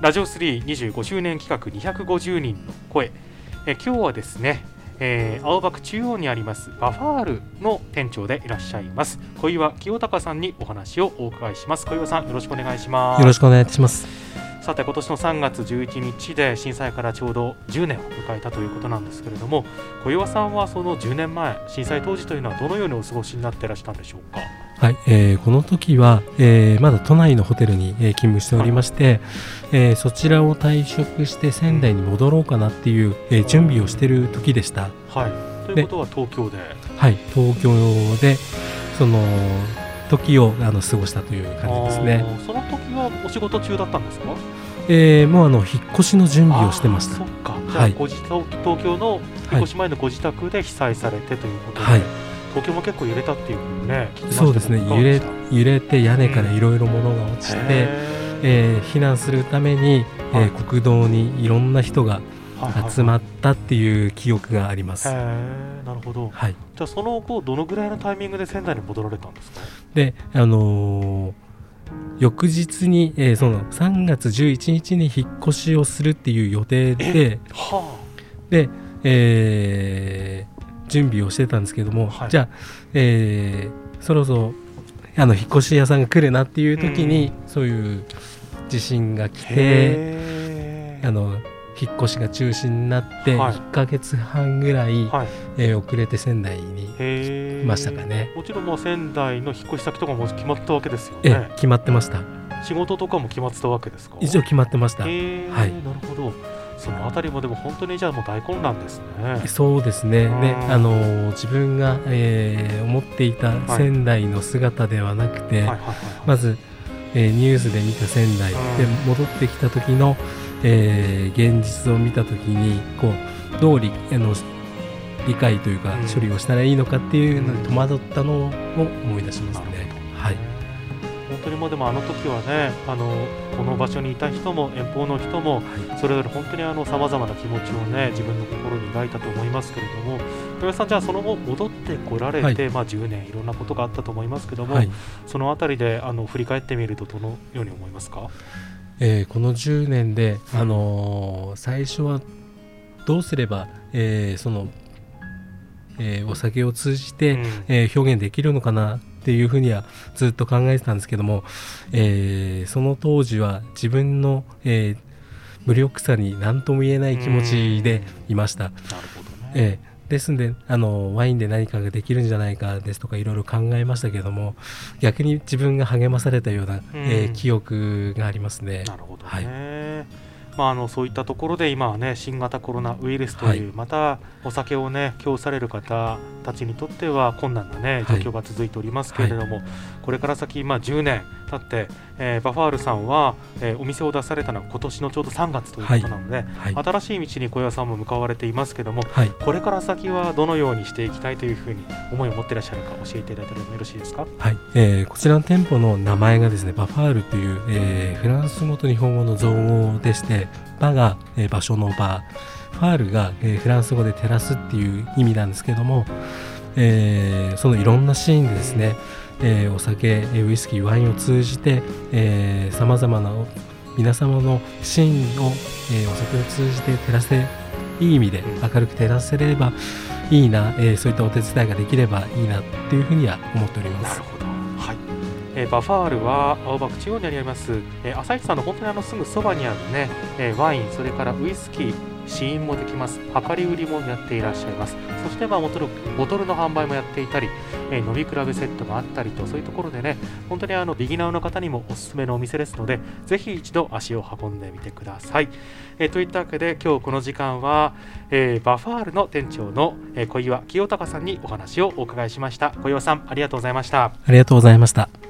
ラジオ325周年企画250人の声。え今日はですね、えー、青葉区中央にありますバファールの店長でいらっしゃいます。小岩清隆さんにお話をお伺いします。小岩さんよろしくお願いします。よろしくお願いします。さて今年の3月11日で震災からちょうど10年を迎えたということなんですけれども小岩さんはその10年前震災当時というのはどのようにお過ごしになっていらしたんでしょうか？はい、えー、この時は、えー、まだ都内のホテルに、えー、勤務しておりまして、はい、えー、そちらを退職して仙台に戻ろうかなっていう、えー、準備をしている時でした。はい、ということは東京ではい東京でその時をあの過ごしたという感じですね。その時はお仕事中だったんですか？えー、もうあの引っ越しの準備をしてました。そっか。じゃあ、はい、ご自東京の引っ越し前のご自宅で被災されてということで、はい、東京も結構揺れたっていうねそうですね。揺れ揺れて屋根からいろいろ物が落ちて、うん、えー、避難するために、はい、えー、国道にいろんな人が集まったっていう記憶があります。なるほど。はい。じゃあその後どのぐらいのタイミングで仙台に戻られたんですか？で、あのー、翌日に、えー、その。3月11日に引っ越しをするっていう予定で、はあ、で、えー、準備をしてたんですけども、はい、じゃあ、えー、そろそろあの引っ越し屋さんが来るなっていう時に、うん、そういう地震が来てあの引っ越しが中止になって1か月半ぐらい、はい、えー、遅れて仙台に来ましたかね。もちろんもう仙台の引っ越し先とかも決まったわけですよね。え決まってました。仕事とかも決まってたわけですか？一応決まってました。はい。なるほどそのあたりもでも本当にじゃあもう大混乱ですね。そうですね。ね、あの自分が、えー、思っていた仙台の姿ではなくて、まず、えー、ニュースで見た仙台で戻ってきた時の、えー、現実を見た時にこうどうりあの理解というか処理をしたらいいのかっていうのに戸惑ったのを思い出しますね。当にもうでもあの時はねあのこの場所にいた人も遠方の人も、それぞれ本当にさまざまな気持ちをね自分の心に抱いたと思いますけれども豊さんじゃあその後戻ってこられて、はい、まあ、10年いろんなことがあったと思いますけども、はい、その辺りであの振り返ってみるとどのように思いますか、えー、この10年で、あのー、最初はどうすれば、えー、そのえー、お酒を通じて、うん、えー、表現できるのかなっていうふうにはずっと考えてたんですけども、えー、その当時は自分の、えー、無力さに何とも言えない気持ちでいました。なるほどね、えーですんであのワインで何かができるんじゃないかですとかいろいろ考えましたけども逆に自分が励まされたような、えー、記憶がありますね。なるほどね、はいまあ、あのそういったところで今はね新型コロナウイルスという、はい、またお酒をね供される方たちにとっては困難なね状況が続いておりますけれども、はい、これから先、まあ、10年経って、えー、バファールさんは、えー、お店を出されたのは今年のちょうど3月ということなので、はい、新しい道に小屋さんも向かわれていますけれども、これから先はどのようにしていきたいというふうに思いを持っていらっしゃるか教えていただいてもよろしいですか、はい。えー、こちらの店舗の名前がですねバファールという、えー、フランス語と日本語の造語でして場が、えー、場所の場。ファールが、えー、フランス語で照らすっていう意味なんですけども、えー、そのいろんなシーンでですね、えー、お酒ウイスキーワインを通じてさまざまな皆様のシーンを、えー、お酒を通じて照らせいい意味で明るく照らせればいいな、えー、そういったお手伝いができればいいなっていうふうには思っております。なるほど。えー、バファールは青葉区中央にあります、えー、朝市さんの本当にあのすぐそばにあるね、えー、ワインそれからウイスキー試飲もできます。量り売りもやっていらっしゃいます。そしてまあもちろんボトルの販売もやっていたり、えー、飲み比べセットもあったりとそういうところでね本当にあのビギナーの方にもおすすめのお店ですのでぜひ一度足を運んでみてください、えー、といったわけで今日この時間は、えー、バファールの店長の、え小岩清隆さんにお話をお伺いしました。小岩さんありがとうございました。ありがとうございました。